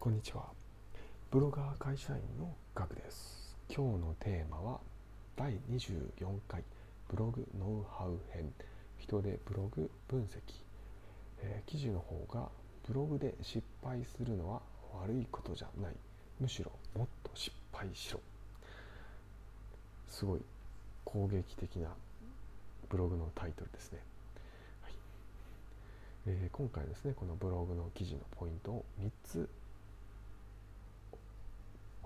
こんにちは。ブロガー会社員のガクです。今日のテーマは第24回ブログノウハウ編。人でブログ分析、えー、記事の方がブログで失敗するのは悪いことじゃない。むしろもっと失敗しろ。すごい攻撃的なブログのタイトルですね、はい。えー、今回ですねこのブログの記事のポイントを3つ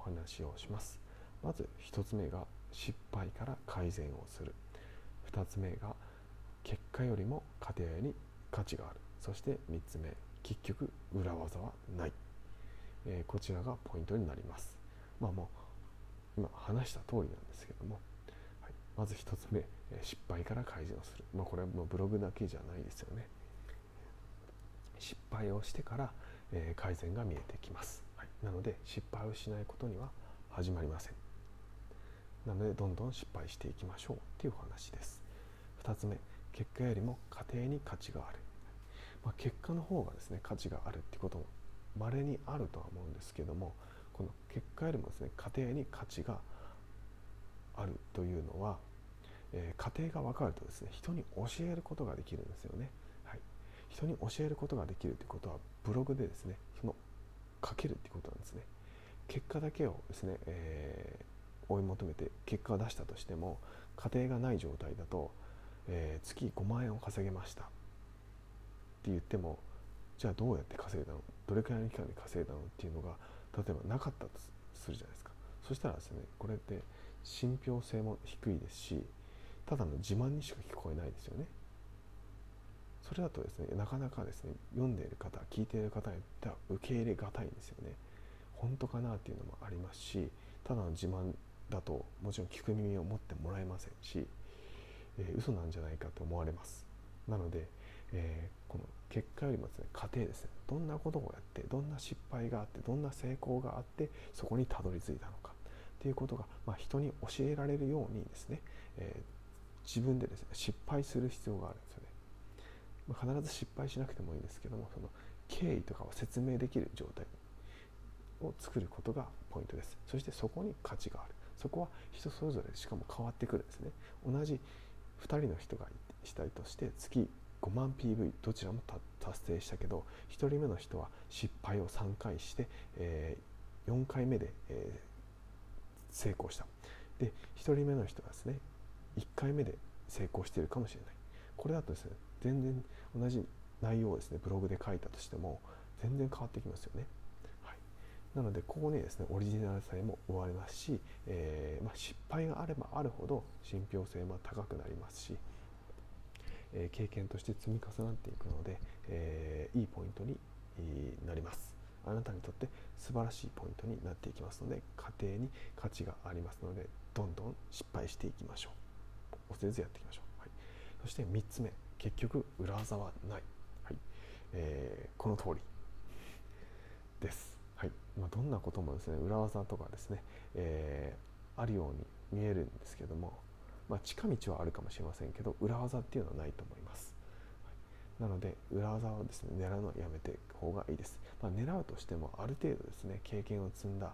話をします。まず1つ目が失敗から改善をする。2つ目が結果よりも過程に価値がある。そして3つ目結局裏技はない、えー、こちらがポイントになります。まあもう今話した通りなんですけども、はい、まず1つ目え失敗から改善をする、まあ、これはもうブログだけじゃないですよね。失敗をしてから、え、改善が見えてきます。なので失敗をしないことには始まりません。なのでどんどん失敗していきましょうっていうお話です。2つ目結果よりも過程に価値がある、まあ、結果の方がですね価値があるってことも稀にあるとは思うんですけどもこの結果よりもですね過程に価値があるというのは、えー、過程が分かるとですね人に教えることができるんですよね、はい、人に教えることができるということはブログでですねかけるっていうことなんですね。結果だけをですね、えー、追い求めて結果を出したとしても家庭がない状態だと、えー、月5万円を稼げました。って言ってもじゃあどうやって稼いだの？どれくらいの期間で稼いだの？っていうのが例えばなかったとするじゃないですか。そしたらですねこれって信憑性も低いですしただの自慢にしか聞こえないですよね。それだとですねなかなかですね読んでいる方聞いている方には受け入れがたいんですよね。本当かなっていうのもありますしただの自慢だともちろん聞く耳を持ってもらえませんし、えー、嘘なんじゃないかと思われます。なので、えー、この結果よりもですね過程ですねどんなことをやってどんな失敗があってどんな成功があってそこにたどり着いたのかっていうことが、まあ、人に教えられるようにですね、えー、自分でですね失敗する必要があるんですよね。まあ、必ず失敗しなくてもいいんですけどもその経緯とかを説明できる状態を作ることがポイントです。そしてそこに価値がある。そこは人それぞれしかも変わってくるんですね。同じ2人の人がしたいとして月5万 PV どちらも達成したけど1人目の人は失敗を3回して、えー、4回目で、えー、成功した。で1人目の人はですね1回目で成功しているかもしれない。これだとですね全然同じ内容をですねブログで書いたとしても全然変わってきますよね。はい、なのでここにですねオリジナル性も生まれますし、えー、まあ、失敗があればあるほど信憑性も高くなりますし、えー、経験として積み重なっていくので、えー、いいポイントになります。あなたにとって素晴らしいポイントになっていきますので家庭に価値がありますのでどんどん失敗していきましょう。忘れずやっていきましょう。はい、そして3つ目結局裏技はない、はい。えー、この通り。です、はい。まあ、どんなこともですね裏技とかですね、えー、あるように見えるんですけども、まあ、近道はあるかもしれませんけど裏技っていうのはないと思います、はい、なので裏技をですね狙うのはやめていく方がいいです、まあ、狙うとしてもある程度ですね経験を積んだ、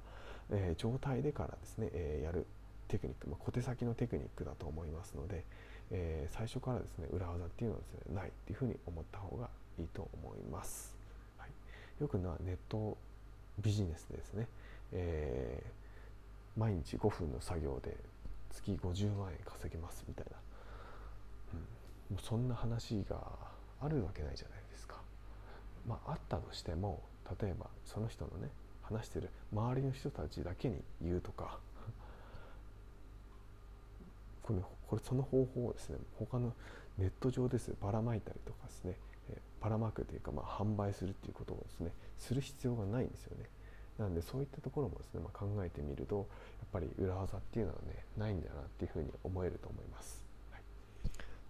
えー、状態でからですね、えー、やるテクニック、ま、小手先のテクニックだと思いますので、えー、最初からですね裏技っていうのはですねないっていうふうに思った方がいいと思います、はい、よくなネットビジネスですね、えー、毎日5分の作業で月50万円稼げますみたいな、うん、もうそんな話があるわけないじゃないですか。まああったとしても例えばその人のね話してる周りの人たちだけに言うとか。これこれその方法をですね他のネット上ですばらまいたりとかですねばらまくというか、まあ、販売するっていうことをですねする必要がないんですよね。なのでそういったところもですね、まあ、考えてみるとやっぱり裏技っていうのはねないんだなっていうふうに思えると思います、はい、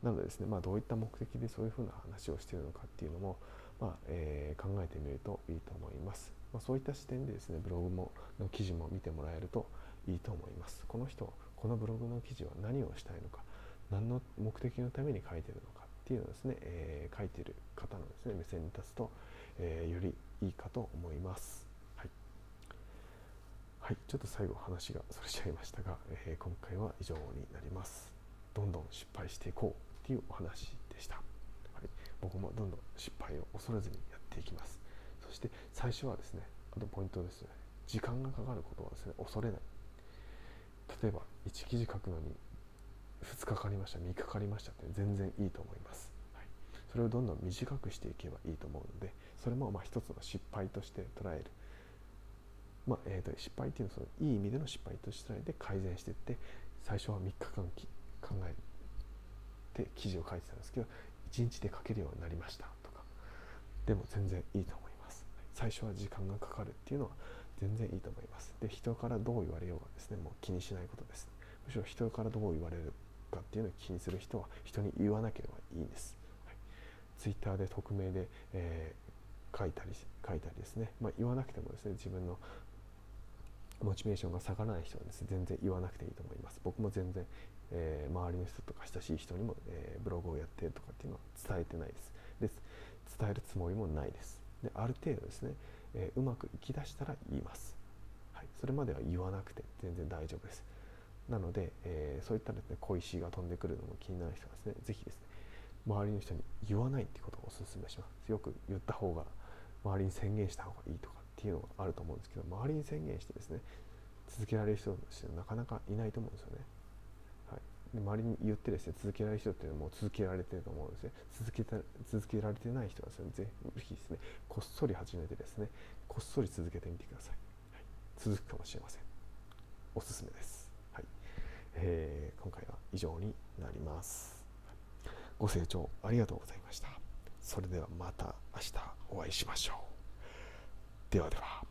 なのでですね、まあ、どういった目的でそういうふうな話をしているのかっていうのも、まあえー、考えてみるといいと思います、ま、そういった視点でですねブログもの記事も見てもらえるといいと思います。この人このブログの記事は何をしたいのか何の目的のために書いてるのかっていうのをですね、えー、書いてる方のですね目線に立つと、えー、よりいいかと思います。はい。はい。ちょっと最後話がそれちゃいましたが、えー、今回は以上になります。どんどん失敗していこうっていうお話でした、はい、僕もどんどん失敗を恐れずにやっていきます。そして最初はですねあとポイントですね。時間がかかることはですね恐れない。例えば1記事書くのに2日かかりました3日かかりましたって全然いいと思います、はい、それをどんどん短くしていけばいいと思うのでそれもまあ一つの失敗として捉える。まあえー、と失敗っていうのはそのいい意味での失敗として捉えて改善していって最初は3日間考えて記事を書いてたんですけど1日で書けるようになりましたとか。でも全然いいと思います。最初は時間がかかるっていうのは全然いいと思います。で人からどう言われようがですねもう気にしないことです。むしろ人からどう言われるかっていうのを気にする人は人に言わなければいいんです、はい、ツイッターで匿名で、えー、書いたり書いたりですね、まあ、言わなくてもですね自分のモチベーションが下がらない人はですね全然言わなくていいと思います。僕も全然、えー、周りの人とか親しい人にも、えー、ブログをやってとかっていうのは伝えてないです。で伝えるつもりもないです。である程度ですね、えー、うまくいきだしたら言います、はい、それまでは言わなくて全然大丈夫です。なので、えー、そういったですね小石が飛んでくるのも気になる人はですね是非ですね周りの人に言わないってことをお勧めします。よく言った方が周りに宣言した方がいいとかっていうのがあると思うんですけど周りに宣言してですね続けられる人としてなかなかいないと思うんですよね。で周りに言ってですね続けられる人っていうのはもう続けられてると思うんですね。続けた続けられてない人はですねぜひですねこっそり始めてですねこっそり続けてみてください。はい、続くかもしれません。おすすめです。はいえー、今回は以上になります。ご清聴ありがとうございました。それではまた明日お会いしましょう。ではでは。